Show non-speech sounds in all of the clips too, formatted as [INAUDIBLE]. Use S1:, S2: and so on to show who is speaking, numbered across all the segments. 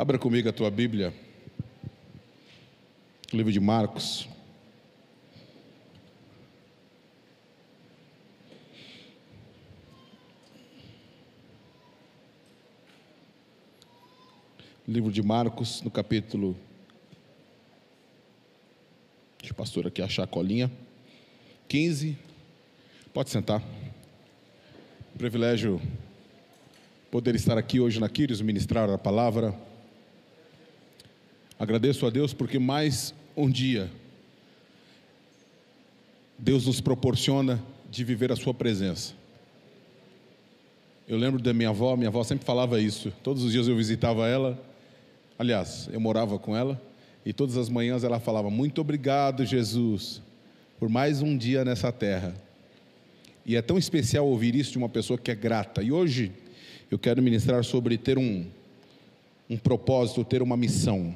S1: Abra comigo a tua Bíblia, o livro de Marcos. Livro de Marcos, no capítulo. Deixa o pastor aqui achar a colinha. 15. Pode sentar. Privilégio poder estar aqui hoje na Quírios, ministrar a palavra. Agradeço a Deus porque mais um dia Deus nos proporciona de viver a Sua presença. Eu lembro da minha avó, minha avó sempre falava isso. Todos os dias eu visitava ela, aliás, eu morava com ela, e todas as manhãs ela falava: Muito obrigado, Jesus, por mais um dia nessa terra. E é tão especial ouvir isso de uma pessoa que é grata. E hoje eu quero ministrar sobre ter um, um propósito, ter uma missão.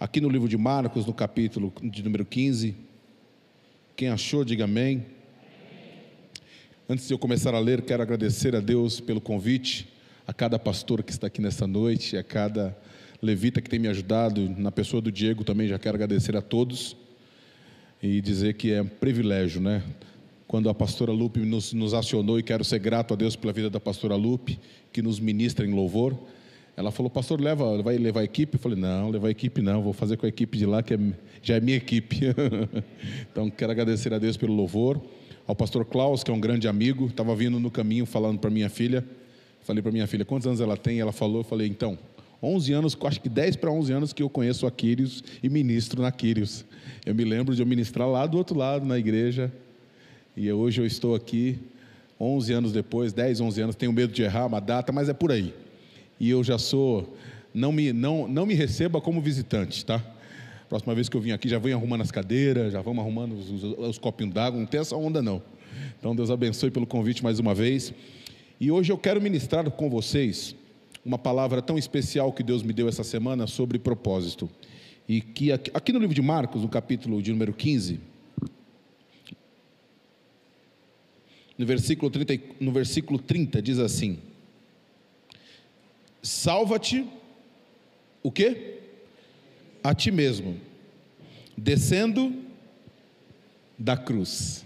S1: Aqui no livro de Marcos, no capítulo de número 15. Quem achou, diga amém. Antes de eu começar a ler, quero agradecer a Deus pelo convite, a cada pastor que está aqui nesta noite, a cada levita que tem me ajudado, na pessoa do Diego também já quero agradecer a todos e dizer que é um privilégio, né? Quando a pastora Lupe nos, nos acionou, e quero ser grato a Deus pela vida da pastora Lupe, que nos ministra em louvor. Ela falou, pastor, leva, vai levar a equipe? Eu falei, não, levar a equipe não, vou fazer com a equipe de lá, que é, já é minha equipe. [LAUGHS] então, quero agradecer a Deus pelo louvor. Ao pastor Klaus, que é um grande amigo, estava vindo no caminho falando para minha filha. Falei para minha filha, quantos anos ela tem? Ela falou, eu falei, então, 11 anos, acho que 10 para 11 anos que eu conheço a Quírios e ministro na Quírios. Eu me lembro de eu ministrar lá do outro lado, na igreja, e hoje eu estou aqui 11 anos depois, 10, 11 anos, tenho medo de errar uma data, mas é por aí. E eu já sou, não me, não, não me receba como visitante, tá? Próxima vez que eu vim aqui, já venho arrumando as cadeiras, já vamos arrumando os, os, os copinhos d'água, não tem essa onda não. Então Deus abençoe pelo convite mais uma vez. E hoje eu quero ministrar com vocês uma palavra tão especial que Deus me deu essa semana sobre propósito. E que aqui, aqui no livro de Marcos, no capítulo de número 15, no versículo 30, no versículo 30 diz assim: Salva-te o quê? A ti mesmo, descendo da cruz.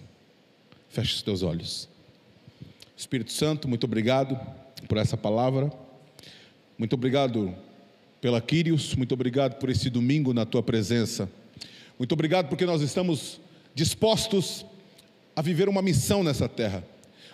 S1: Feche os teus olhos. Espírito Santo, muito obrigado por essa palavra. Muito obrigado pela Quírios, muito obrigado por esse domingo na tua presença. Muito obrigado porque nós estamos dispostos a viver uma missão nessa terra,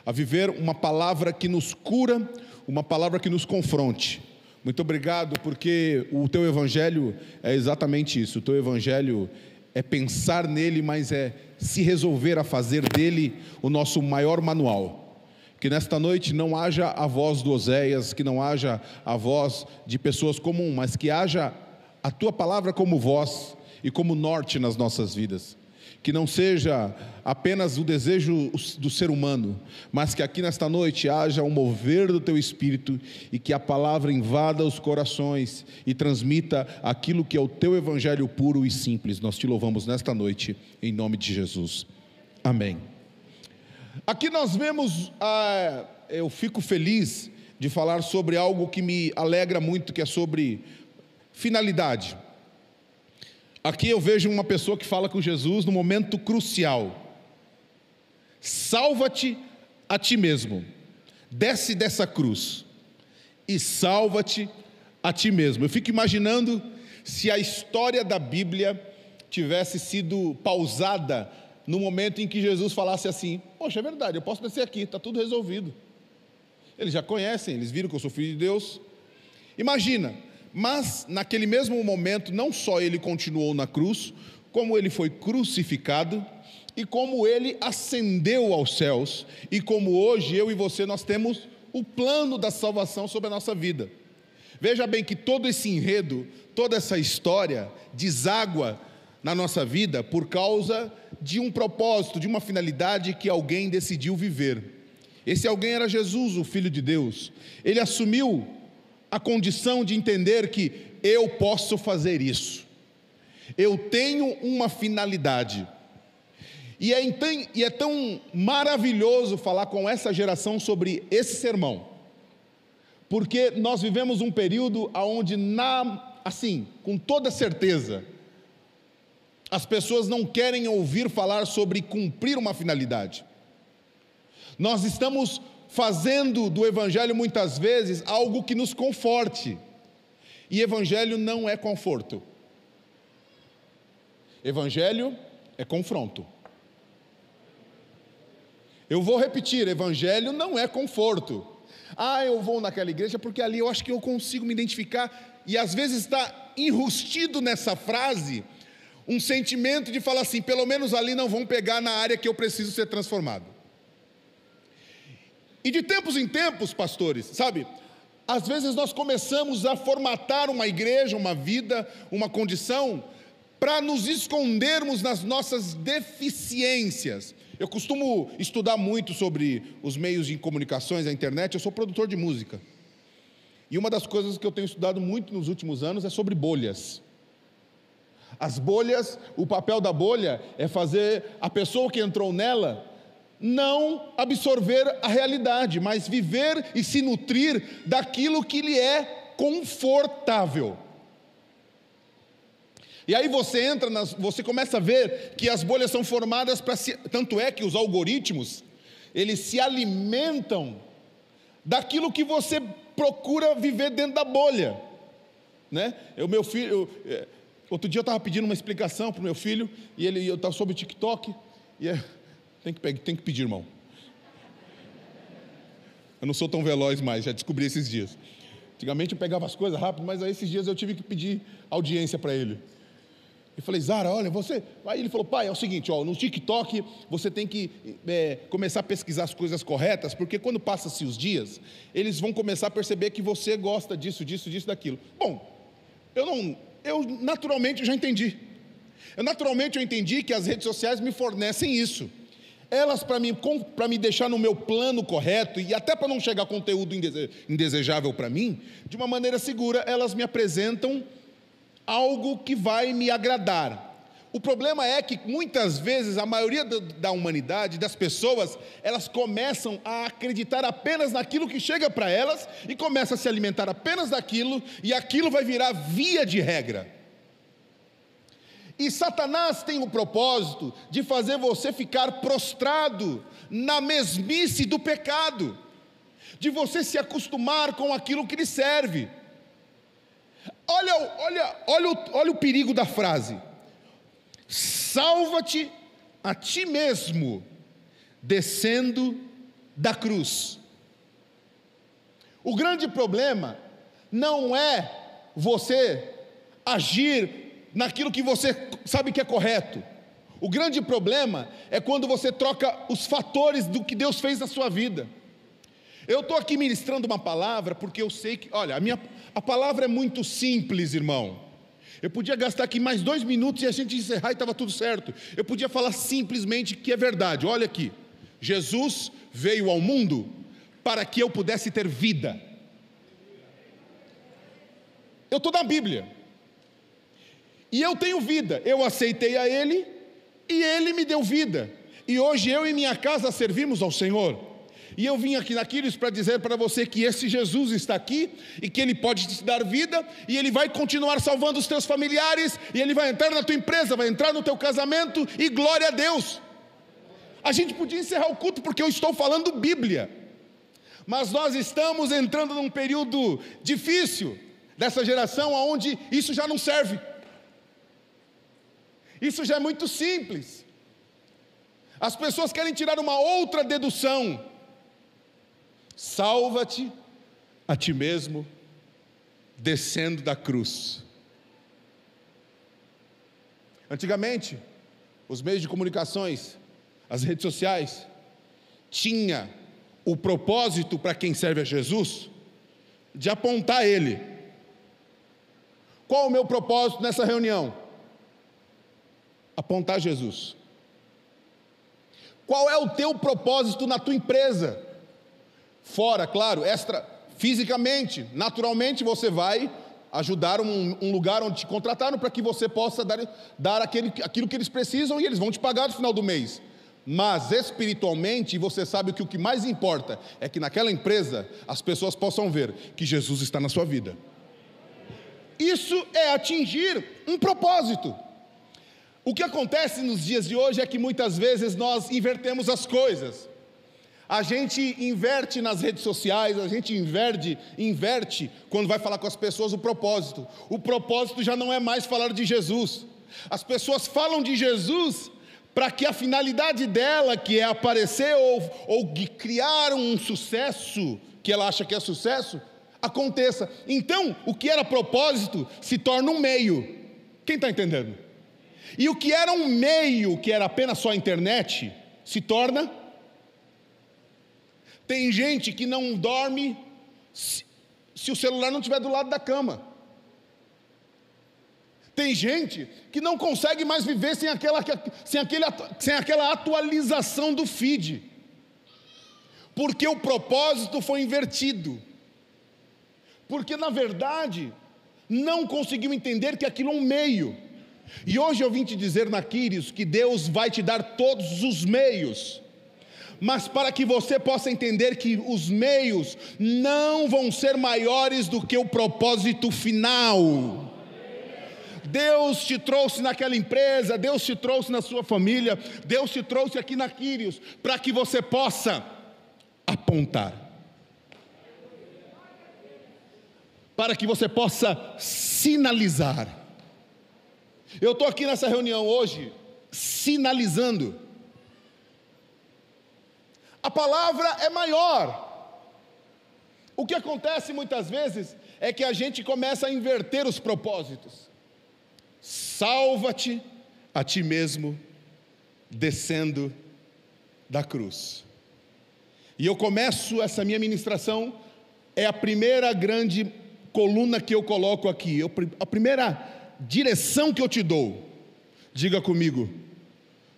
S1: a viver uma palavra que nos cura, uma palavra que nos confronte. Muito obrigado, porque o teu evangelho é exatamente isso. O teu evangelho é pensar nele, mas é se resolver a fazer dele o nosso maior manual. Que nesta noite não haja a voz do Oséias, que não haja a voz de pessoas comuns, mas que haja a tua palavra como voz e como norte nas nossas vidas que não seja apenas o desejo do ser humano, mas que aqui nesta noite haja um mover do teu espírito e que a palavra invada os corações e transmita aquilo que é o teu evangelho puro e simples. Nós te louvamos nesta noite, em nome de Jesus. Amém. Aqui nós vemos, ah, eu fico feliz de falar sobre algo que me alegra muito, que é sobre finalidade. Aqui eu vejo uma pessoa que fala com Jesus no momento crucial: salva-te a ti mesmo, desce dessa cruz e salva-te a ti mesmo. Eu fico imaginando se a história da Bíblia tivesse sido pausada no momento em que Jesus falasse assim: Poxa, é verdade, eu posso descer aqui, está tudo resolvido. Eles já conhecem, eles viram que eu sou filho de Deus. Imagina, mas naquele mesmo momento, não só ele continuou na cruz, como ele foi crucificado e como ele ascendeu aos céus, e como hoje eu e você nós temos o plano da salvação sobre a nossa vida. Veja bem que todo esse enredo, toda essa história deságua na nossa vida por causa de um propósito, de uma finalidade que alguém decidiu viver. Esse alguém era Jesus, o Filho de Deus. Ele assumiu a condição de entender que eu posso fazer isso, eu tenho uma finalidade. E é, e é tão maravilhoso falar com essa geração sobre esse sermão, Porque nós vivemos um período onde, na, assim, com toda certeza, as pessoas não querem ouvir falar sobre cumprir uma finalidade. Nós estamos fazendo do Evangelho muitas vezes algo que nos conforte, e Evangelho não é conforto, Evangelho é confronto. Eu vou repetir: Evangelho não é conforto. Ah, eu vou naquela igreja porque ali eu acho que eu consigo me identificar, e às vezes está enrustido nessa frase um sentimento de falar assim: pelo menos ali não vão pegar na área que eu preciso ser transformado. E de tempos em tempos, pastores, sabe? Às vezes nós começamos a formatar uma igreja, uma vida, uma condição, para nos escondermos nas nossas deficiências. Eu costumo estudar muito sobre os meios de comunicações, a internet, eu sou produtor de música. E uma das coisas que eu tenho estudado muito nos últimos anos é sobre bolhas. As bolhas, o papel da bolha é fazer a pessoa que entrou nela não absorver a realidade, mas viver e se nutrir daquilo que lhe é confortável. E aí você entra, nas, você começa a ver que as bolhas são formadas para tanto é que os algoritmos eles se alimentam daquilo que você procura viver dentro da bolha, né? O meu filho, eu, é, outro dia eu estava pedindo uma explicação para o meu filho e ele eu estava sobre o TikTok e é, tem que, tem que pedir, irmão. Eu não sou tão veloz mais, já descobri esses dias. Antigamente eu pegava as coisas rápido, mas aí esses dias eu tive que pedir audiência para ele. E falei, Zara, olha, você. Aí ele falou, pai, é o seguinte, ó, no TikTok você tem que é, começar a pesquisar as coisas corretas, porque quando passa-se os dias, eles vão começar a perceber que você gosta disso, disso, disso, daquilo. Bom, eu não. Eu naturalmente já entendi. Eu naturalmente eu entendi que as redes sociais me fornecem isso elas para mim, para me deixar no meu plano correto e até para não chegar conteúdo indesejável para mim, de uma maneira segura, elas me apresentam algo que vai me agradar. O problema é que muitas vezes a maioria da humanidade, das pessoas, elas começam a acreditar apenas naquilo que chega para elas e começam a se alimentar apenas daquilo e aquilo vai virar via de regra. E Satanás tem o propósito de fazer você ficar prostrado na mesmice do pecado, de você se acostumar com aquilo que lhe serve. Olha, olha, olha, olha o perigo da frase: salva-te a ti mesmo, descendo da cruz. O grande problema não é você agir naquilo que você sabe que é correto. O grande problema é quando você troca os fatores do que Deus fez na sua vida. Eu estou aqui ministrando uma palavra porque eu sei que, olha, a minha a palavra é muito simples, irmão. Eu podia gastar aqui mais dois minutos e a gente encerrar e estava tudo certo. Eu podia falar simplesmente que é verdade. Olha aqui, Jesus veio ao mundo para que eu pudesse ter vida. Eu estou na Bíblia. E eu tenho vida, eu aceitei a Ele e Ele me deu vida. E hoje eu e minha casa servimos ao Senhor. E eu vim aqui naqueles para dizer para você que esse Jesus está aqui e que Ele pode te dar vida e Ele vai continuar salvando os teus familiares e Ele vai entrar na tua empresa, vai entrar no teu casamento e glória a Deus. A gente podia encerrar o culto porque eu estou falando Bíblia, mas nós estamos entrando num período difícil dessa geração onde isso já não serve. Isso já é muito simples. As pessoas querem tirar uma outra dedução. Salva-te a ti mesmo, descendo da cruz. Antigamente, os meios de comunicações, as redes sociais, tinha o propósito para quem serve a Jesus de apontar ele. Qual o meu propósito nessa reunião? Apontar Jesus. Qual é o teu propósito na tua empresa? Fora, claro, extra, fisicamente, naturalmente você vai ajudar um, um lugar onde te contrataram para que você possa dar, dar aquele, aquilo que eles precisam e eles vão te pagar no final do mês. Mas espiritualmente, você sabe que o que mais importa é que naquela empresa as pessoas possam ver que Jesus está na sua vida. Isso é atingir um propósito. O que acontece nos dias de hoje é que muitas vezes nós invertemos as coisas. A gente inverte nas redes sociais, a gente inverte, inverte quando vai falar com as pessoas o propósito. O propósito já não é mais falar de Jesus. As pessoas falam de Jesus para que a finalidade dela, que é aparecer ou, ou criar um sucesso, que ela acha que é sucesso, aconteça. Então, o que era propósito se torna um meio. Quem está entendendo? E o que era um meio, que era apenas só a internet, se torna. Tem gente que não dorme se, se o celular não estiver do lado da cama. Tem gente que não consegue mais viver sem aquela, sem, aquele, sem aquela atualização do feed, porque o propósito foi invertido, porque na verdade não conseguiu entender que aquilo é um meio. E hoje eu vim te dizer na Quírios que Deus vai te dar todos os meios, mas para que você possa entender que os meios não vão ser maiores do que o propósito final. Deus te trouxe naquela empresa, Deus te trouxe na sua família, Deus te trouxe aqui na Quírios, para que você possa apontar, para que você possa sinalizar. Eu estou aqui nessa reunião hoje sinalizando. A palavra é maior. O que acontece muitas vezes é que a gente começa a inverter os propósitos. Salva-te a ti mesmo, descendo da cruz. E eu começo essa minha ministração, é a primeira grande coluna que eu coloco aqui, eu, a primeira direção que eu te dou, diga comigo: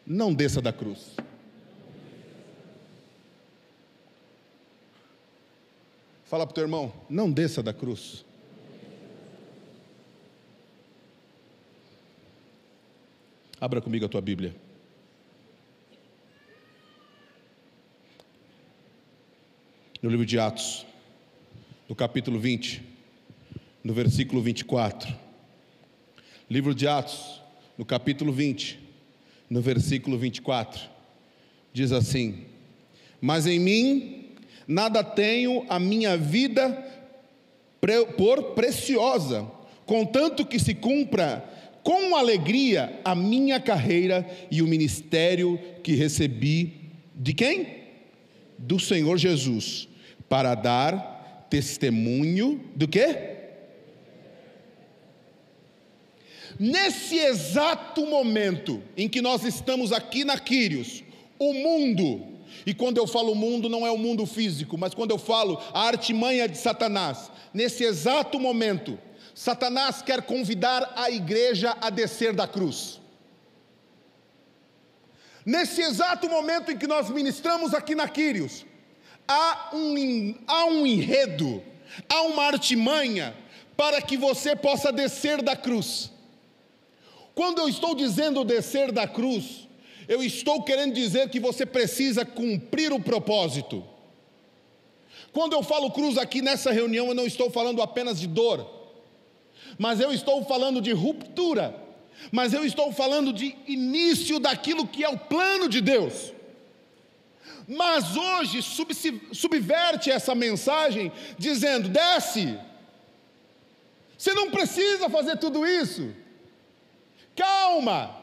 S1: não desça da cruz. Fala para o teu irmão: não desça da cruz. Abra comigo a tua Bíblia. No livro de Atos, no capítulo 20, no versículo 24. Livro de Atos, no capítulo 20, no versículo 24, diz assim: Mas em mim nada tenho a minha vida por preciosa, contanto que se cumpra com alegria a minha carreira e o ministério que recebi de quem? Do Senhor Jesus, para dar testemunho do quê? Nesse exato momento em que nós estamos aqui na Quírios, o mundo, e quando eu falo mundo, não é o mundo físico, mas quando eu falo a artimanha de Satanás, nesse exato momento, Satanás quer convidar a igreja a descer da cruz. Nesse exato momento em que nós ministramos aqui na Quírios, há um, há um enredo, há uma artimanha para que você possa descer da cruz. Quando eu estou dizendo descer da cruz, eu estou querendo dizer que você precisa cumprir o propósito. Quando eu falo cruz aqui nessa reunião, eu não estou falando apenas de dor, mas eu estou falando de ruptura, mas eu estou falando de início daquilo que é o plano de Deus. Mas hoje subverte essa mensagem dizendo: desce, você não precisa fazer tudo isso. Calma.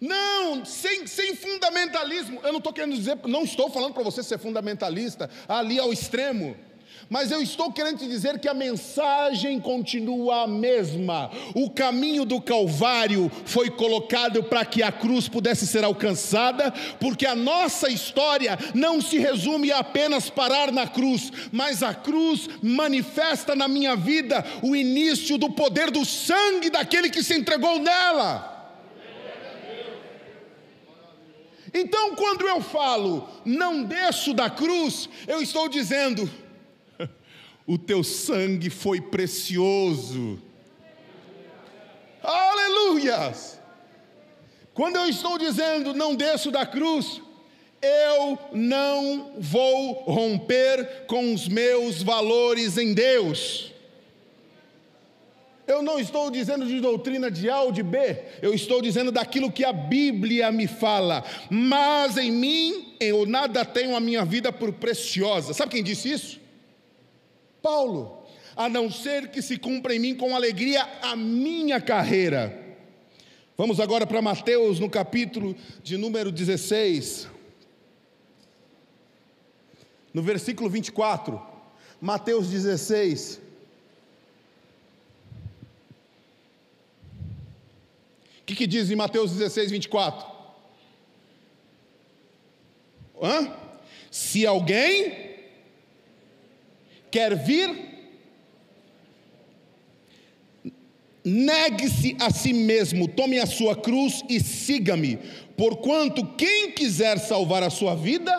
S1: Não, sem, sem fundamentalismo. Eu não estou querendo dizer, não estou falando para você ser fundamentalista ali ao extremo. Mas eu estou querendo te dizer que a mensagem continua a mesma. O caminho do Calvário foi colocado para que a cruz pudesse ser alcançada, porque a nossa história não se resume a apenas parar na cruz, mas a cruz manifesta na minha vida o início do poder do sangue daquele que se entregou nela. Então, quando eu falo, não desço da cruz, eu estou dizendo, o teu sangue foi precioso. Aleluias! Quando eu estou dizendo não desço da cruz, eu não vou romper com os meus valores em Deus. Eu não estou dizendo de doutrina de A ou de B, eu estou dizendo daquilo que a Bíblia me fala. Mas em mim eu nada tenho a minha vida por preciosa. Sabe quem disse isso? Paulo. A não ser que se cumpra em mim com alegria a minha carreira. Vamos agora para Mateus no capítulo de número 16. No versículo 24. Mateus 16. que, que diz em Mateus 16, 24? Hã? Se alguém quer vir, negue-se a si mesmo, tome a sua cruz e siga-me, porquanto quem quiser salvar a sua vida,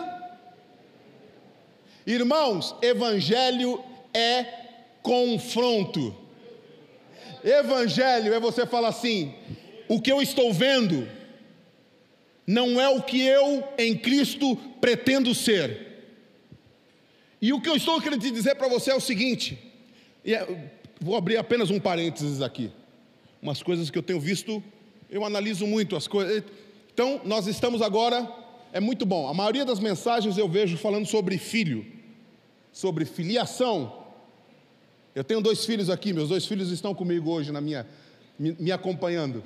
S1: irmãos, evangelho é confronto. Evangelho é você falar assim: o que eu estou vendo não é o que eu em Cristo pretendo ser. E o que eu estou querendo dizer para você é o seguinte, é, vou abrir apenas um parênteses aqui. Umas coisas que eu tenho visto, eu analiso muito as coisas. Então, nós estamos agora, é muito bom. A maioria das mensagens eu vejo falando sobre filho, sobre filiação. Eu tenho dois filhos aqui, meus dois filhos estão comigo hoje na minha me, me acompanhando.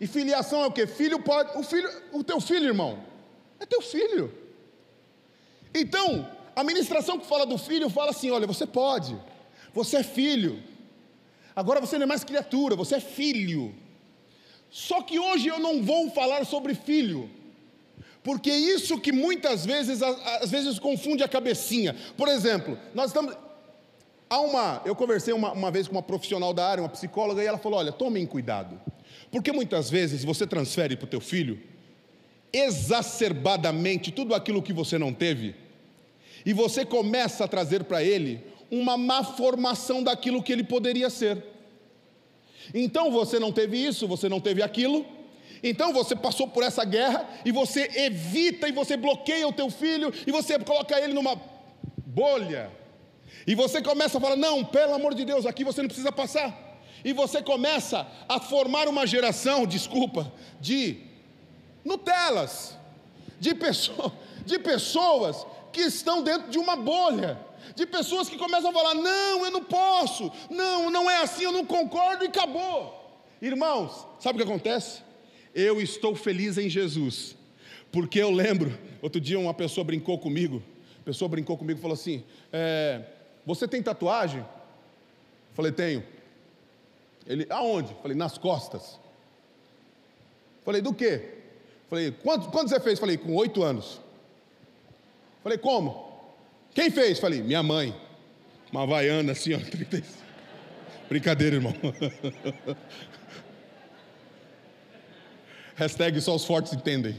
S1: E filiação é o que? Filho pode. O filho, o teu filho, irmão, é teu filho. Então, a ministração que fala do filho fala assim: olha, você pode, você é filho. Agora você não é mais criatura, você é filho. Só que hoje eu não vou falar sobre filho, porque isso que muitas vezes, às vezes confunde a cabecinha. Por exemplo, nós estamos. Há uma, eu conversei uma, uma vez com uma profissional da área, uma psicóloga, e ela falou: olha, tomem cuidado. Porque muitas vezes você transfere para o teu filho exacerbadamente tudo aquilo que você não teve, e você começa a trazer para ele uma má formação daquilo que ele poderia ser. Então você não teve isso, você não teve aquilo, então você passou por essa guerra e você evita e você bloqueia o teu filho e você coloca ele numa bolha. E você começa a falar: "Não, pelo amor de Deus, aqui você não precisa passar" e você começa a formar uma geração, desculpa, de Nutelas, de, pessoa, de pessoas que estão dentro de uma bolha, de pessoas que começam a falar: não, eu não posso, não, não é assim, eu não concordo e acabou. Irmãos, sabe o que acontece? Eu estou feliz em Jesus, porque eu lembro, outro dia uma pessoa brincou comigo, a pessoa brincou comigo e falou assim: é, Você tem tatuagem? Eu falei: Tenho. Ele, aonde? Falei, nas costas. Falei, do quê? Falei, quanto, quando você fez? Falei, com oito anos. Falei, como? Quem fez? Falei, minha mãe. Uma havaiana assim, ó. [LAUGHS] 35. Brincadeira, irmão. [LAUGHS] Hashtag só os fortes entendem.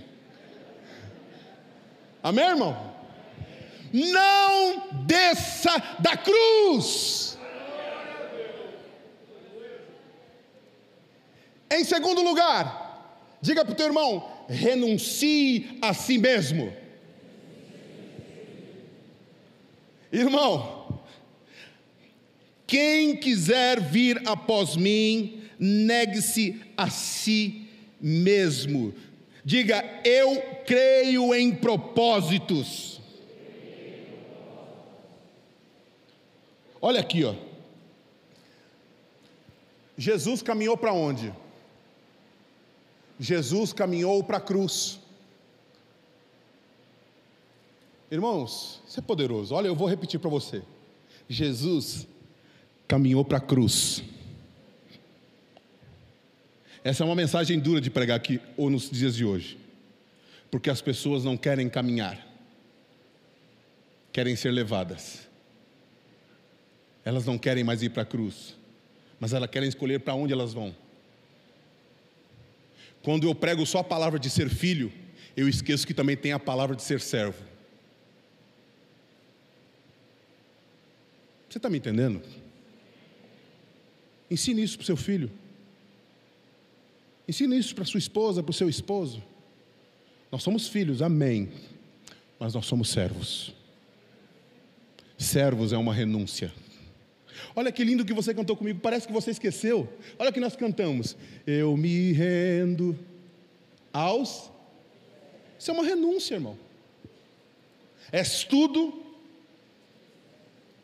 S1: Amém, irmão? Não desça da cruz. Em segundo lugar, diga para o teu irmão: renuncie a si mesmo. Irmão, quem quiser vir após mim, negue-se a si mesmo. Diga, eu creio em propósitos. Olha aqui, ó. Jesus caminhou para onde? Jesus caminhou para a cruz. Irmãos, isso é poderoso. Olha, eu vou repetir para você. Jesus caminhou para a cruz. Essa é uma mensagem dura de pregar aqui ou nos dias de hoje. Porque as pessoas não querem caminhar. Querem ser levadas. Elas não querem mais ir para a cruz, mas elas querem escolher para onde elas vão. Quando eu prego só a palavra de ser filho, eu esqueço que também tem a palavra de ser servo. Você está me entendendo? Ensine isso para o seu filho. Ensina isso para sua esposa, para o seu esposo. Nós somos filhos, amém. Mas nós somos servos. Servos é uma renúncia. Olha que lindo que você cantou comigo, parece que você esqueceu. Olha que nós cantamos. Eu me rendo aos. Isso é uma renúncia, irmão. És tudo,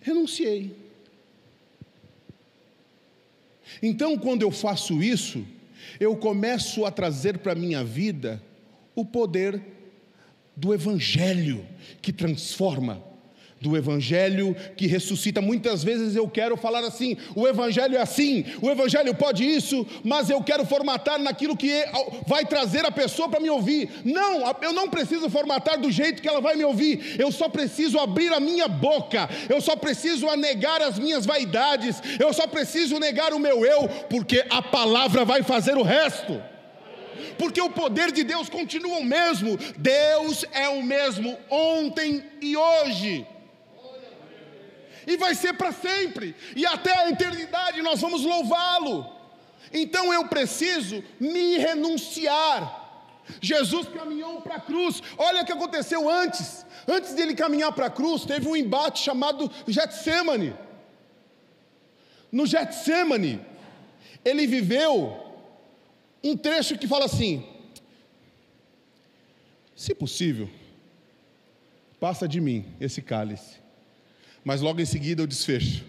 S1: renunciei. Então, quando eu faço isso, eu começo a trazer para a minha vida o poder do Evangelho que transforma, do Evangelho que ressuscita. Muitas vezes eu quero falar assim: o Evangelho é assim, o Evangelho pode isso, mas eu quero formatar naquilo que é, vai trazer a pessoa para me ouvir. Não, eu não preciso formatar do jeito que ela vai me ouvir, eu só preciso abrir a minha boca, eu só preciso negar as minhas vaidades, eu só preciso negar o meu eu, porque a palavra vai fazer o resto porque o poder de Deus continua o mesmo. Deus é o mesmo ontem e hoje e vai ser para sempre, e até a eternidade nós vamos louvá-lo. Então eu preciso me renunciar. Jesus caminhou para a cruz, olha o que aconteceu antes. Antes dele caminhar para a cruz, teve um embate chamado Getsemane. No Getsemane, ele viveu um trecho que fala assim: se possível, passa de mim esse cálice mas logo em seguida o desfecho.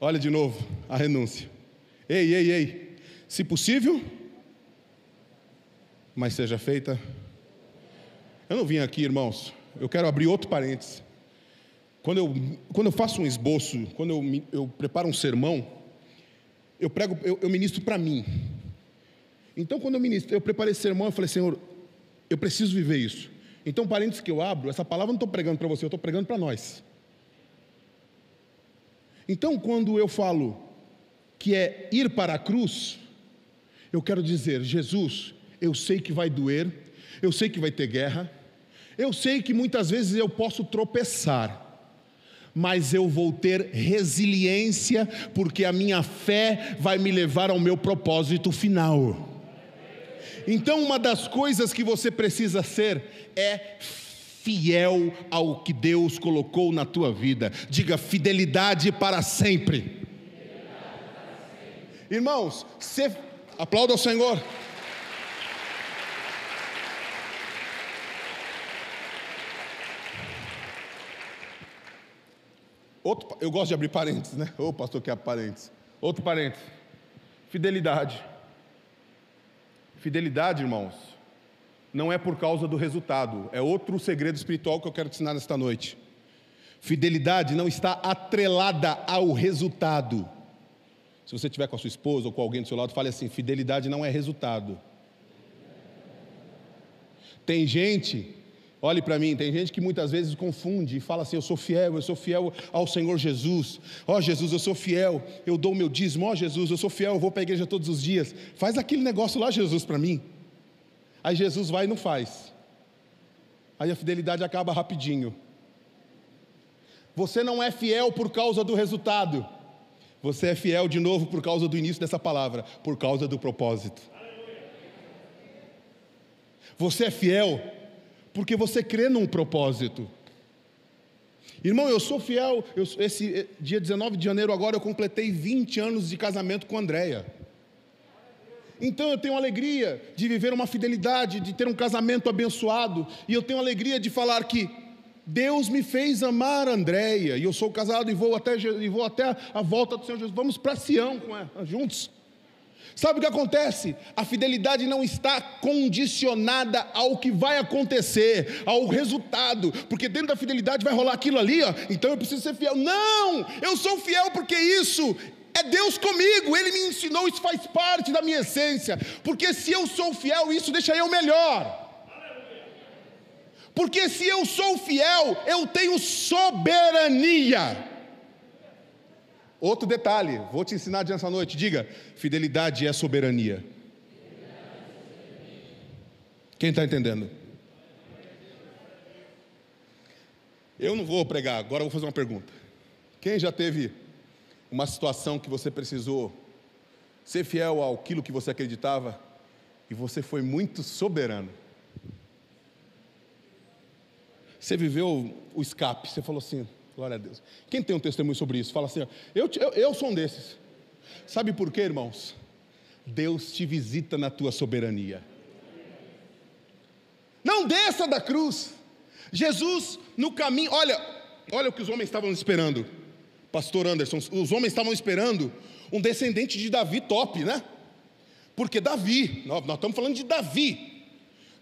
S1: Olha de novo a renúncia. Ei, ei, ei, se possível, mas seja feita. Eu não vim aqui, irmãos, eu quero abrir outro parênteses. Quando eu, quando eu faço um esboço, quando eu, eu preparo um sermão, eu prego, eu, eu ministro para mim. Então, quando eu ministro, eu preparei esse sermão, eu falei, Senhor, eu preciso viver isso. Então, parênteses que eu abro, essa palavra eu não estou pregando para você, eu estou pregando para nós. Então, quando eu falo que é ir para a cruz, eu quero dizer, Jesus, eu sei que vai doer, eu sei que vai ter guerra, eu sei que muitas vezes eu posso tropeçar, mas eu vou ter resiliência, porque a minha fé vai me levar ao meu propósito final. Então, uma das coisas que você precisa ser é fiel ao que Deus colocou na tua vida. Diga fidelidade para sempre. Irmãos, se... aplauda ao Senhor. Outro, eu gosto de abrir parênteses, né? Ô pastor que é parênteses. Outro parênteses. Fidelidade. Fidelidade, irmãos, não é por causa do resultado, é outro segredo espiritual que eu quero te ensinar nesta noite. Fidelidade não está atrelada ao resultado. Se você estiver com a sua esposa ou com alguém do seu lado, fale assim: fidelidade não é resultado. Tem gente, olhe para mim, tem gente que muitas vezes confunde e fala assim: eu sou fiel, eu sou fiel ao Senhor Jesus. Ó oh, Jesus, eu sou fiel, eu dou o meu dízimo. Ó oh, Jesus, eu sou fiel, eu vou para a igreja todos os dias. Faz aquele negócio lá, Jesus, para mim. Aí Jesus vai e não faz. Aí a fidelidade acaba rapidinho. Você não é fiel por causa do resultado. Você é fiel de novo por causa do início dessa palavra, por causa do propósito. Você é fiel porque você crê num propósito. Irmão, eu sou fiel. Eu, esse eh, dia 19 de janeiro agora eu completei 20 anos de casamento com Andréia. Então eu tenho alegria de viver uma fidelidade, de ter um casamento abençoado, e eu tenho alegria de falar que Deus me fez amar Andréia, e eu sou casado e vou até, e vou até a volta do Senhor Jesus. Vamos para Sião com ela, juntos. Sabe o que acontece? A fidelidade não está condicionada ao que vai acontecer, ao resultado, porque dentro da fidelidade vai rolar aquilo ali, ó, então eu preciso ser fiel. Não, eu sou fiel porque isso é Deus comigo, Ele me ensinou, isso faz parte da minha essência. Porque se eu sou fiel, isso deixa eu melhor. Porque se eu sou fiel, eu tenho soberania. Outro detalhe, vou te ensinar nessa noite. Diga: fidelidade é soberania. Quem está entendendo? Eu não vou pregar, agora eu vou fazer uma pergunta. Quem já teve uma situação que você precisou ser fiel àquilo que você acreditava e você foi muito soberano. Você viveu o escape, você falou assim, glória a Deus. Quem tem um testemunho sobre isso? Fala assim, eu, eu, eu sou um desses. Sabe por quê, irmãos? Deus te visita na tua soberania. Não desça da cruz. Jesus no caminho, olha, olha o que os homens estavam esperando. Pastor Anderson, os homens estavam esperando um descendente de Davi top, né? Porque Davi, nós, nós estamos falando de Davi.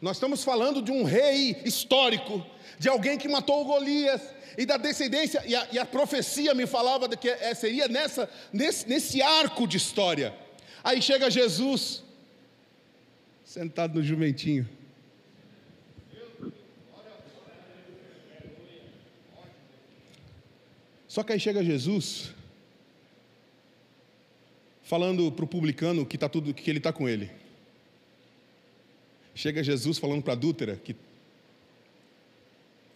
S1: Nós estamos falando de um rei histórico, de alguém que matou Golias, e da descendência, e a, e a profecia me falava de que é, seria nessa, nesse, nesse arco de história. Aí chega Jesus, sentado no jumentinho. Só que aí chega Jesus, falando para o publicano que, tá tudo, que ele está com ele. Chega Jesus falando para a adúltera que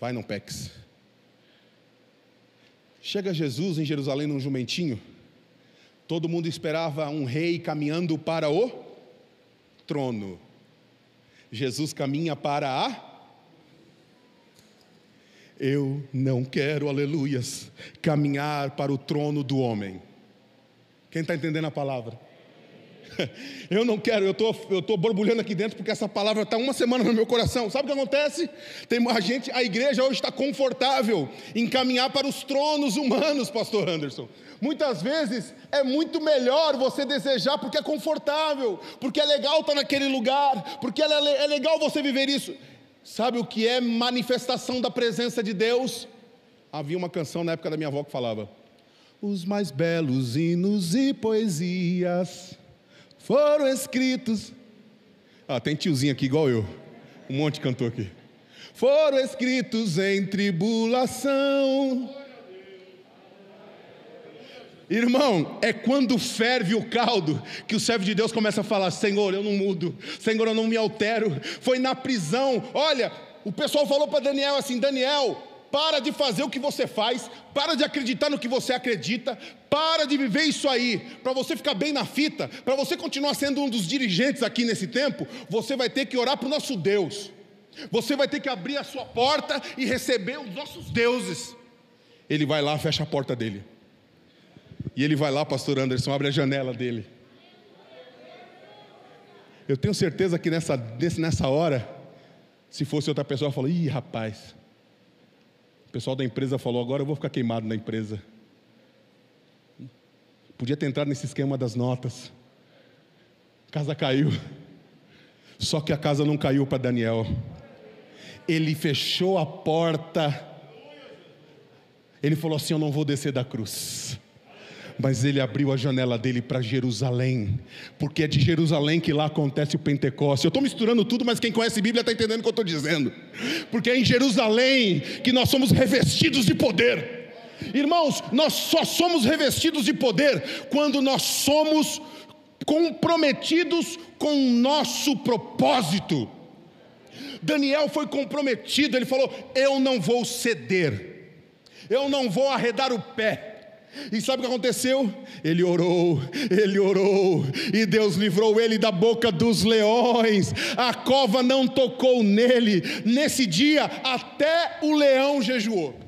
S1: vai não peques. Chega Jesus em Jerusalém num jumentinho. Todo mundo esperava um rei caminhando para o trono. Jesus caminha para a eu não quero, aleluias, caminhar para o trono do homem. Quem está entendendo a palavra? [LAUGHS] Eu não quero, eu estou tô borbulhando aqui dentro porque essa palavra está uma semana no meu coração. Sabe o que acontece? Tem a gente, a igreja hoje está confortável em caminhar para os tronos humanos, Pastor Anderson. Muitas vezes é muito melhor você desejar porque é confortável, porque é legal estar naquele lugar, porque é, é legal você viver isso. Sabe o que é manifestação da presença de Deus? Havia uma canção na época da minha avó que falava: Os mais belos hinos e poesias foram escritos. Ah, tem tiozinho aqui igual eu. Um monte de cantor aqui. Foram escritos em tribulação. Irmão, é quando ferve o caldo que o servo de Deus começa a falar: Senhor, eu não mudo, Senhor, eu não me altero. Foi na prisão, olha, o pessoal falou para Daniel assim: Daniel, para de fazer o que você faz, para de acreditar no que você acredita, para de viver isso aí. Para você ficar bem na fita, para você continuar sendo um dos dirigentes aqui nesse tempo, você vai ter que orar para o nosso Deus. Você vai ter que abrir a sua porta e receber os nossos deuses. Ele vai lá, fecha a porta dele. E ele vai lá, pastor Anderson, abre a janela dele. Eu tenho certeza que nessa, nessa hora, se fosse outra pessoa, falou: ih, rapaz. O pessoal da empresa falou: agora eu vou ficar queimado na empresa. Podia ter entrado nesse esquema das notas. A casa caiu. Só que a casa não caiu para Daniel. Ele fechou a porta. Ele falou assim: Eu não vou descer da cruz mas ele abriu a janela dele para Jerusalém, porque é de Jerusalém que lá acontece o Pentecostes. Eu estou misturando tudo, mas quem conhece a Bíblia está entendendo o que eu estou dizendo, porque é em Jerusalém que nós somos revestidos de poder. Irmãos, nós só somos revestidos de poder quando nós somos comprometidos com o nosso propósito. Daniel foi comprometido, ele falou: Eu não vou ceder, eu não vou arredar o pé. E sabe o que aconteceu? Ele orou, ele orou, e Deus livrou ele da boca dos leões. A cova não tocou nele. Nesse dia, até o leão jejuou.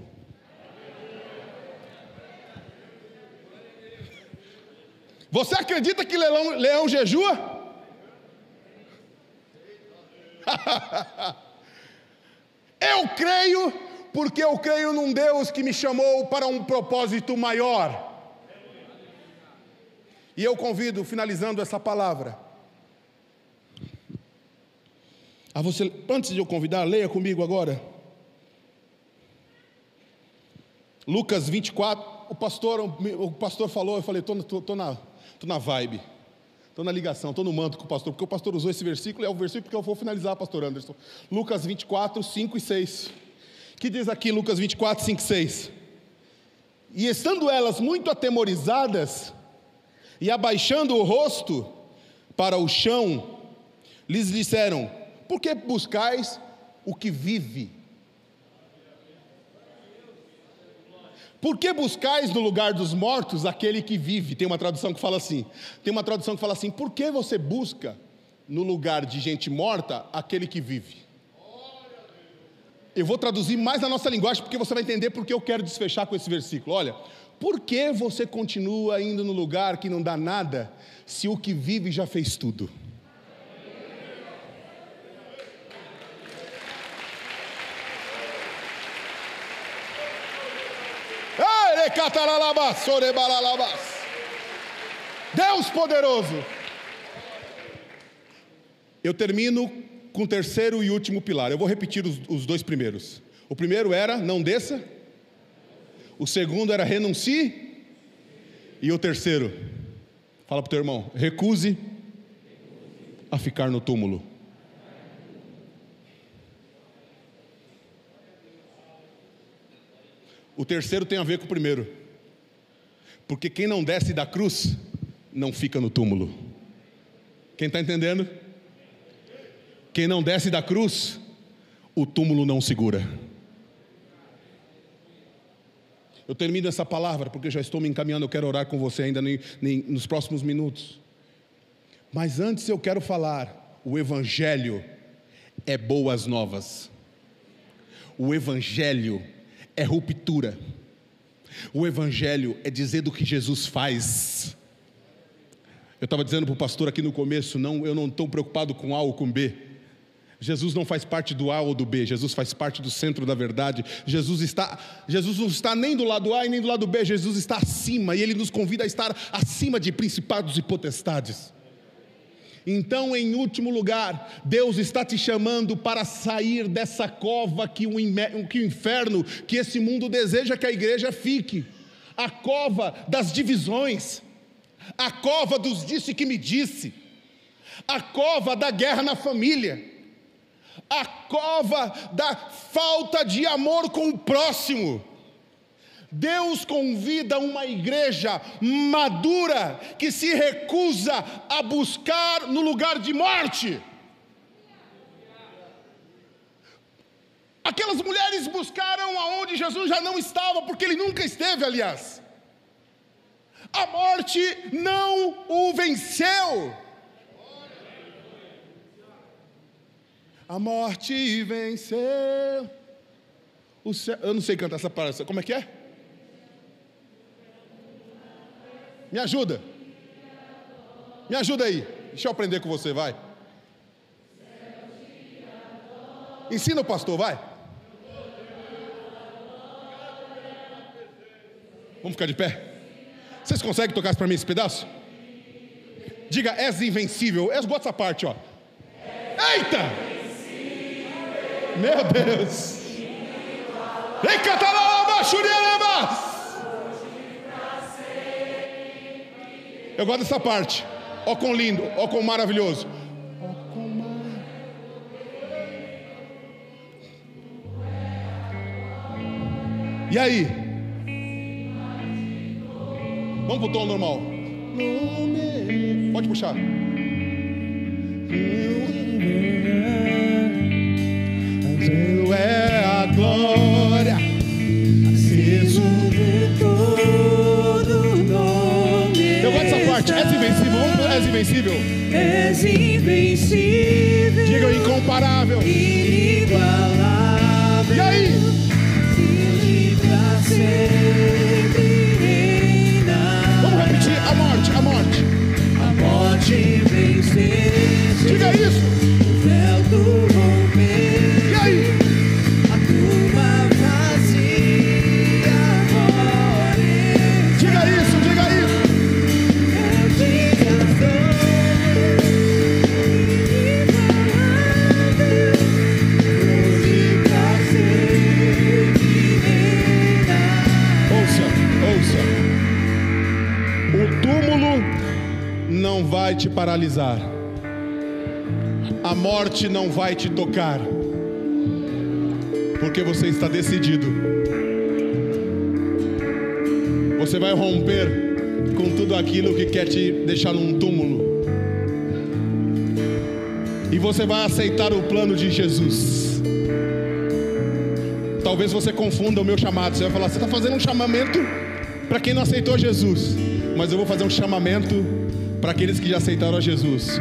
S1: Você acredita que leão, leão jejua? [LAUGHS] Eu creio porque eu creio num Deus que me chamou para um propósito maior. E eu convido, finalizando essa palavra, a você, antes de eu convidar, leia comigo agora. Lucas 24, o pastor, o pastor falou, eu falei, estou na, tô na vibe, estou na ligação, estou no manto com o pastor, porque o pastor usou esse versículo, é o versículo que eu vou finalizar, pastor Anderson. Lucas 24, 5 e 6 que diz aqui Lucas 24, 5, 6. E estando elas muito atemorizadas, e abaixando o rosto para o chão, lhes disseram: Por que buscais o que vive? Por que buscais no lugar dos mortos aquele que vive? Tem uma tradução que fala assim. Tem uma tradução que fala assim: Por que você busca no lugar de gente morta aquele que vive? Eu vou traduzir mais na nossa linguagem porque você vai entender porque eu quero desfechar com esse versículo. Olha, por que você continua indo no lugar que não dá nada, se o que vive já fez tudo? Deus poderoso. Eu termino com o terceiro e último pilar. Eu vou repetir os, os dois primeiros. O primeiro era não desça. O segundo era renuncie. E o terceiro, fala para o teu irmão, recuse a ficar no túmulo. O terceiro tem a ver com o primeiro. Porque quem não desce da cruz, não fica no túmulo. Quem está entendendo? Quem não desce da cruz, o túmulo não segura. Eu termino essa palavra porque já estou me encaminhando, eu quero orar com você ainda nem, nem, nos próximos minutos. Mas antes eu quero falar: o Evangelho é boas novas. O Evangelho é ruptura. O Evangelho é dizer do que Jesus faz. Eu estava dizendo para o pastor aqui no começo, não, eu não estou preocupado com A ou com B. Jesus não faz parte do A ou do B, Jesus faz parte do centro da verdade. Jesus está, Jesus não está nem do lado A e nem do lado B, Jesus está acima e ele nos convida a estar acima de principados e potestades. Então, em último lugar, Deus está te chamando para sair dessa cova que o, inferno, que esse mundo deseja que a igreja fique a cova das divisões, a cova dos disse que me disse, a cova da guerra na família, a cova da falta de amor com o próximo Deus convida uma igreja madura que se recusa a buscar no lugar de morte. Aquelas mulheres buscaram aonde Jesus já não estava, porque ele nunca esteve, aliás. A morte não o venceu. A morte venceu. Céu, eu não sei cantar essa parte. Como é que é? Me ajuda. Me ajuda aí. Deixa eu aprender com você, vai. Ensina o pastor, vai. Vamos ficar de pé? Vocês conseguem tocar para mim esse pedaço? Diga, és invencível. Eu gosto dessa parte, ó. Eita! Meu Deus! Ei, catalão, Xurianabas! Eu gosto dessa parte. Ó com lindo, ó com maravilhoso. Ó mar... E aí? Vamos pro tom normal. Pode puxar. Invencível. És invencível. Diga incomparável. Vai te paralisar. A morte não vai te tocar. Porque você está decidido. Você vai romper com tudo aquilo que quer te deixar num túmulo. E você vai aceitar o plano de Jesus. Talvez você confunda o meu chamado. Você vai falar, você está fazendo um chamamento para quem não aceitou Jesus. Mas eu vou fazer um chamamento para aqueles que já aceitaram a Jesus.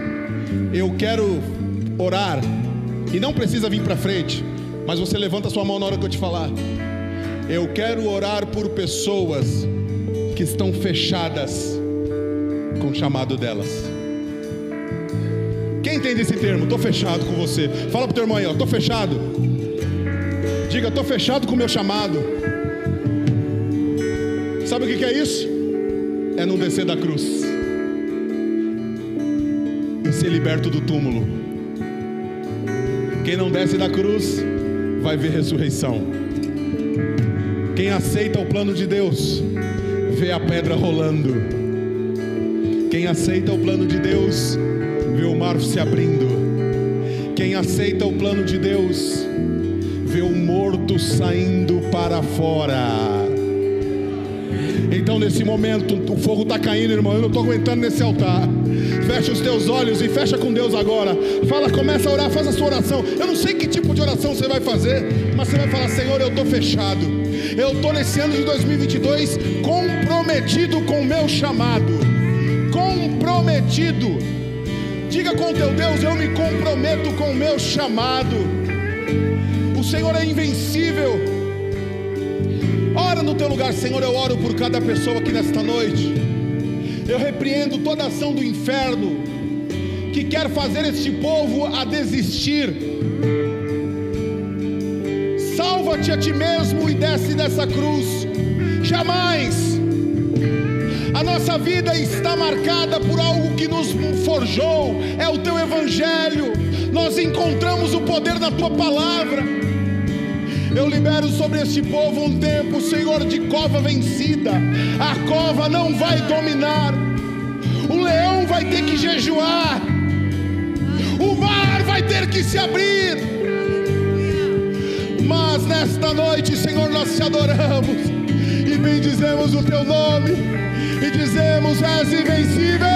S1: Eu quero orar, e não precisa vir para frente, mas você levanta sua mão na hora que eu te falar. Eu quero orar por pessoas que estão fechadas com o chamado delas. Quem entende esse termo? Estou fechado com você. Fala pro teu irmão aí, ó. Estou fechado. Diga, estou fechado com o meu chamado. Sabe o que, é isso? É não descer da cruz ser liberto do túmulo. Quem não desce da cruz vai ver ressurreição. Quem aceita o plano de Deus vê a pedra rolando. Quem aceita o plano de Deus vê o mar se abrindo. Quem aceita o plano de Deus vê o morto saindo para fora. Então, nesse momento, o fogo está caindo, irmão. Eu não estou aguentando nesse altar. Fecha os teus olhos e fecha com Deus agora. Fala, começa a orar, faz a sua oração. Eu não sei que tipo de oração você vai fazer, mas você vai falar: Senhor, eu estou fechado. Eu estou nesse ano de 2022 comprometido com o meu chamado. Comprometido. Diga com o teu Deus: Eu me comprometo com o meu chamado. O Senhor é invencível. Ora no teu lugar, Senhor. Eu oro por cada pessoa aqui nesta noite. Eu repreendo toda ação do inferno que quer fazer este povo a desistir. Salva-te a ti mesmo e desce dessa cruz. Jamais. A nossa vida está marcada por algo que nos forjou, é o teu evangelho. Nós encontramos o poder da tua palavra. Eu libero sobre este povo um tempo, Senhor, de cova vencida. A cova não vai dominar. O leão vai ter que jejuar. O mar vai ter que se abrir. Mas nesta noite, Senhor, nós te adoramos e bendizemos o teu nome e dizemos: És invencível.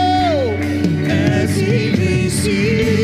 S2: És invencível,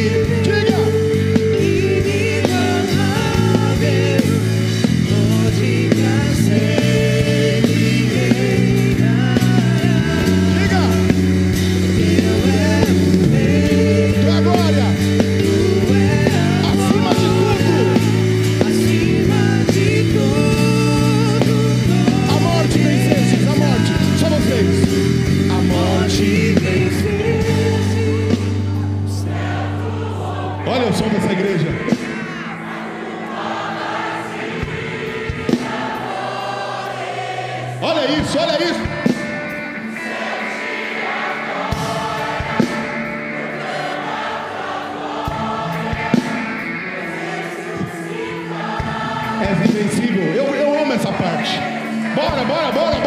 S1: Bora, bora, bora,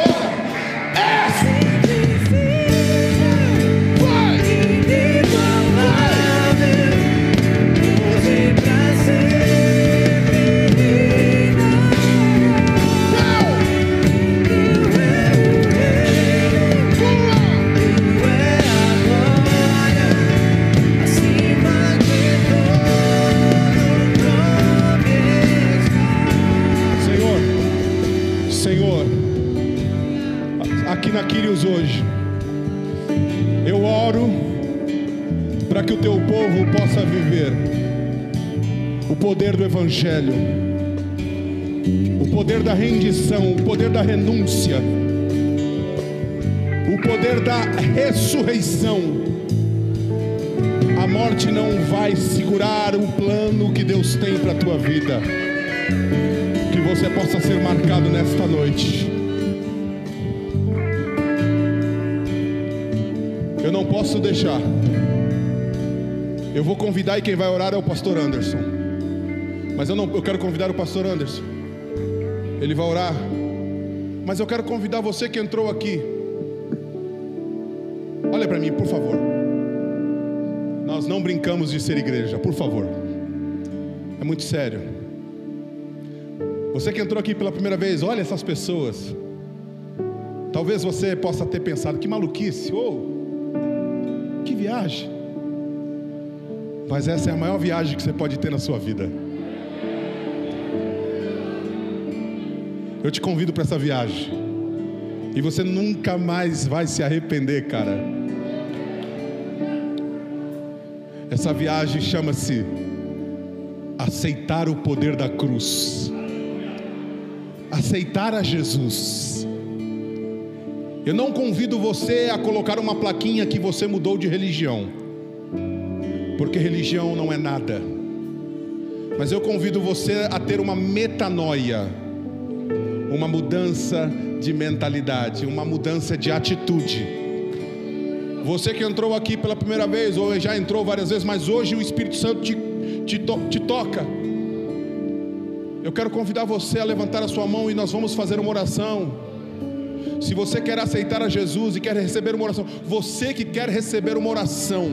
S1: Evangelho, o poder da rendição, o poder da renúncia, o poder da ressurreição. A morte não vai segurar o plano que Deus tem para a tua vida que você possa ser marcado nesta noite. Eu não posso deixar. Eu vou convidar e quem vai orar é o pastor Anderson. Mas eu não, eu quero convidar o pastor Anderson. Ele vai orar. Mas eu quero convidar você que entrou aqui. Olha para mim, por favor. Nós não brincamos de ser igreja, por favor. É muito sério. Você que entrou aqui pela primeira vez, olha essas pessoas. Talvez você possa ter pensado, que maluquice, ou que viagem. Mas essa é a maior viagem que você pode ter na sua vida. Eu te convido para essa viagem. E você nunca mais vai se arrepender, cara. Essa viagem chama-se aceitar o poder da cruz. Aceitar a Jesus. Eu não convido você a colocar uma plaquinha que você mudou de religião. Porque religião não é nada. Mas eu convido você a ter uma metanoia, uma mudança de mentalidade, uma mudança de atitude. Você que entrou aqui pela primeira vez, ou já entrou várias vezes, mas hoje o Espírito Santo te, te, to- te toca. Eu quero convidar você a levantar a sua mão e nós vamos fazer uma oração. Se você quer aceitar a Jesus e quer receber uma oração, você que quer receber uma oração,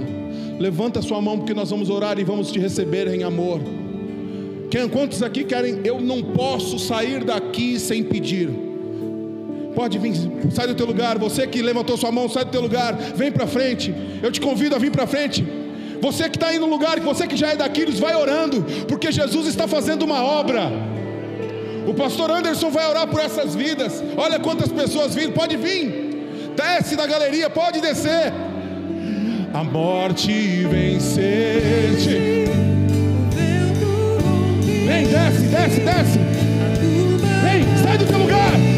S1: levanta a sua mão porque nós vamos orar e vamos te receber em amor. Quantos aqui querem? Eu não posso sair daqui sem pedir. Pode vir, sai do teu lugar. Você que levantou sua mão, sai do teu lugar. Vem para frente. Eu te convido a vir para frente. Você que está aí no lugar, você que já é daqui, vai orando, porque Jesus está fazendo uma obra. O pastor Anderson vai orar por essas vidas. Olha quantas pessoas vindo. Pode vir. Desce da galeria, pode descer. A morte venceste. Vem, desce, desce, desce. Vem, sai do teu lugar.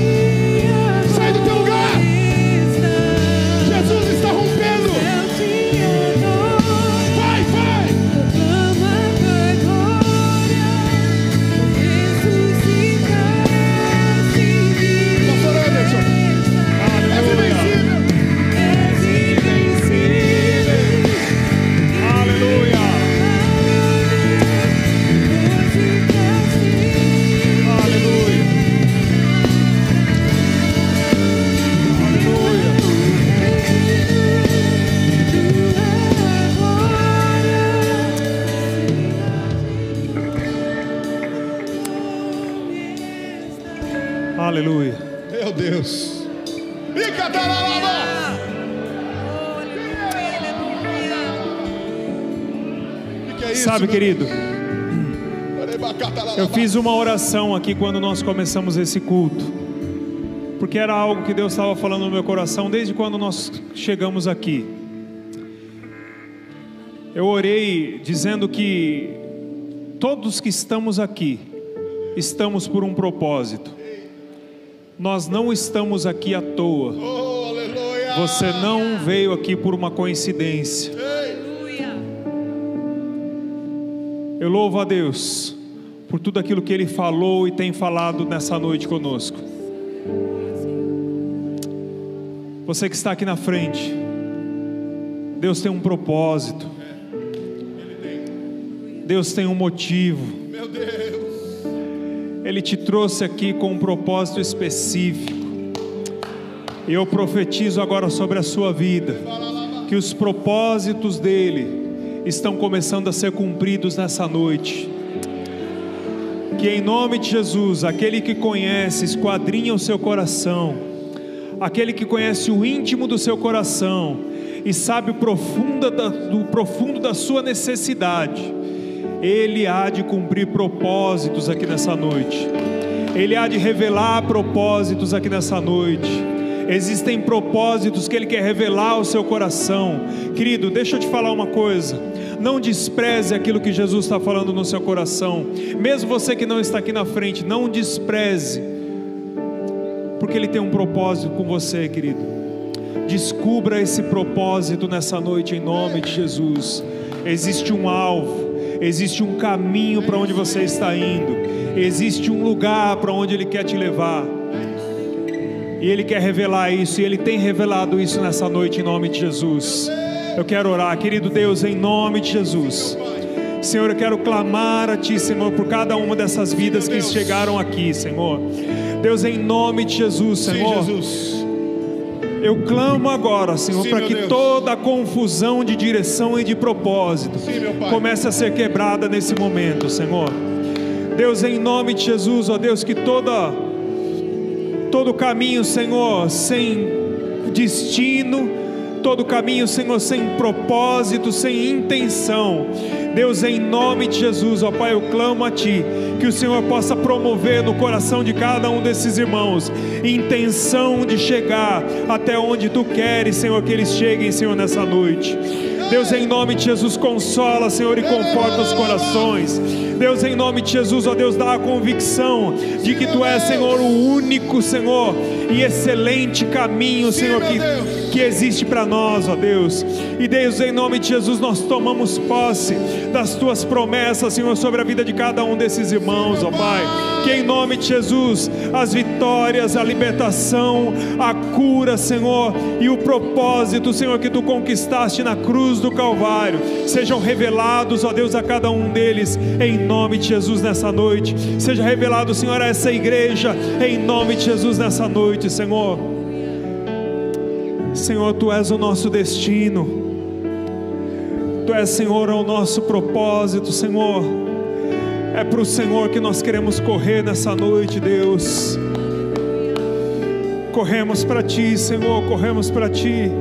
S3: Sabe, querido?
S1: Arebacataralaba.
S3: eu fiz uma oração aqui quando nós começamos esse culto, porque era algo que Deus estava falando no meu coração desde quando nós chegamos aqui. Eu orei dizendo que todos que estamos aqui estamos por um propósito. Nós não estamos aqui à toa.
S1: Oh.
S3: Você não veio aqui por uma coincidência. Eu louvo a Deus por tudo aquilo que Ele falou e tem falado nessa noite conosco. Você que está aqui na frente, Deus tem um propósito, Deus tem um motivo,
S1: Meu Deus.
S3: Ele te trouxe aqui com um propósito específico. E eu profetizo agora sobre a sua vida que os propósitos dele estão começando a ser cumpridos nessa noite. Que em nome de Jesus, aquele que conhece, esquadrinha o seu coração, aquele que conhece o íntimo do seu coração e sabe o profundo da, do profundo da sua necessidade, ele há de cumprir propósitos aqui nessa noite. Ele há de revelar propósitos aqui nessa noite. Existem propósitos que Ele quer revelar ao seu coração. Querido, deixa eu te falar uma coisa. Não despreze aquilo que Jesus está falando no seu coração. Mesmo você que não está aqui na frente, não despreze. Porque Ele tem um propósito com você, querido. Descubra esse propósito nessa noite em nome de Jesus. Existe um alvo, existe um caminho para onde você está indo, existe um lugar para onde Ele quer te levar. E Ele quer revelar isso, e Ele tem revelado isso nessa noite em nome de Jesus. Eu quero orar, querido Deus, em nome de Jesus. Senhor, eu quero clamar a Ti, Senhor, por cada uma dessas vidas que chegaram aqui, Senhor. Deus, em nome de Jesus,
S1: Sim,
S3: Senhor.
S1: Jesus.
S3: Eu clamo agora, Senhor, para que
S1: Deus.
S3: toda a confusão de direção e de propósito
S1: Sim,
S3: comece a ser quebrada nesse momento, Senhor. Deus, em nome de Jesus, ó Deus, que toda todo caminho, Senhor, sem destino, todo caminho, Senhor, sem propósito, sem intenção. Deus, em nome de Jesus, ó Pai, eu clamo a Ti, que o Senhor possa promover no coração de cada um desses irmãos intenção de chegar até onde tu queres, Senhor, que eles cheguem, Senhor, nessa noite. Deus, em nome de Jesus, consola, Senhor, e conforta os corações. Deus, em nome de Jesus, ó Deus, dá a convicção de que Tu és, Senhor, o único, Senhor, e excelente caminho, Senhor, que, que existe para nós, ó Deus. E Deus, em nome de Jesus, nós tomamos posse das Tuas promessas, Senhor, sobre a vida de cada um desses irmãos, ó Pai. Que em nome de Jesus, as vitórias, a libertação, a cura, Senhor, e o propósito, Senhor, que Tu conquistaste na cruz do Calvário, sejam revelados, ó Deus, a cada um deles, em nome de Jesus nessa noite. Seja revelado, Senhor, a essa igreja, em nome de Jesus nessa noite, Senhor. Senhor, Tu és o nosso destino. Tu és, Senhor, o nosso propósito, Senhor. É para o Senhor que nós queremos correr nessa noite, Deus. Corremos para Ti, Senhor, corremos para Ti.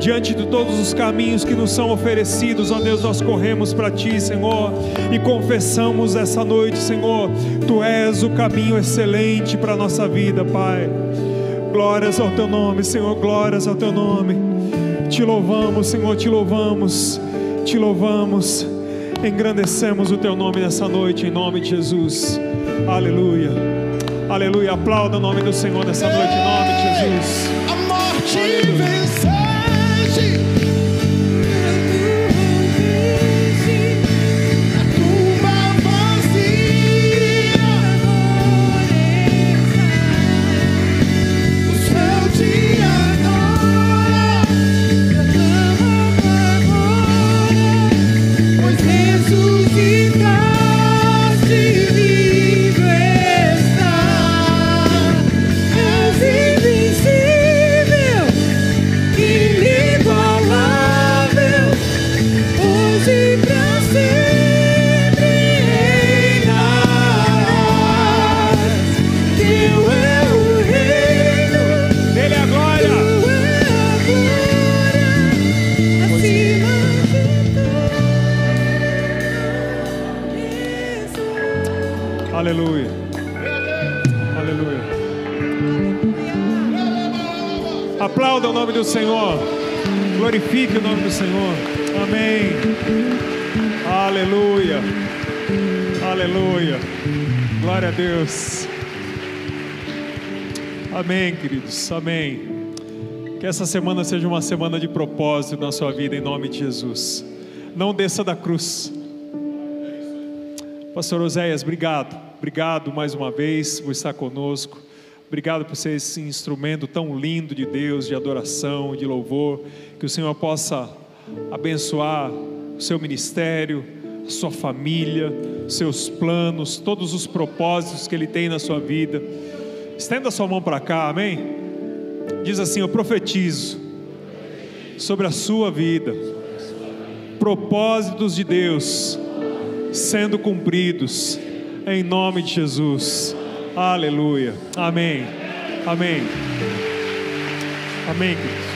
S3: Diante de todos os caminhos que nos são oferecidos, ó Deus, nós corremos para Ti, Senhor, e confessamos essa noite, Senhor, Tu és o caminho excelente para a nossa vida, Pai. Glórias ao Teu nome, Senhor, glórias ao Teu nome. Te louvamos, Senhor, te louvamos, te louvamos, engrandecemos o Teu nome nessa noite, em nome de Jesus. Aleluia, aleluia. Aplauda o nome do Senhor nessa noite, em nome de Jesus.
S2: A morte venceste.
S3: Aleluia. Aleluia. Aplauda o nome do Senhor. Glorifique o nome do Senhor. Amém. Aleluia. Aleluia. Glória a Deus. Amém, queridos. Amém. Que essa semana seja uma semana de propósito na sua vida, em nome de Jesus. Não desça da cruz. Pastor Oséias, obrigado. Obrigado mais uma vez por estar conosco. Obrigado por ser esse instrumento tão lindo de Deus, de adoração, de louvor. Que o Senhor possa abençoar o seu ministério, a sua família, seus planos, todos os propósitos que Ele tem na sua vida. Estenda a sua mão para cá, amém? Diz assim: Eu profetizo sobre a sua vida, propósitos de Deus sendo cumpridos em nome de Jesus. Aleluia. Amém. Amém. Amém, queridos.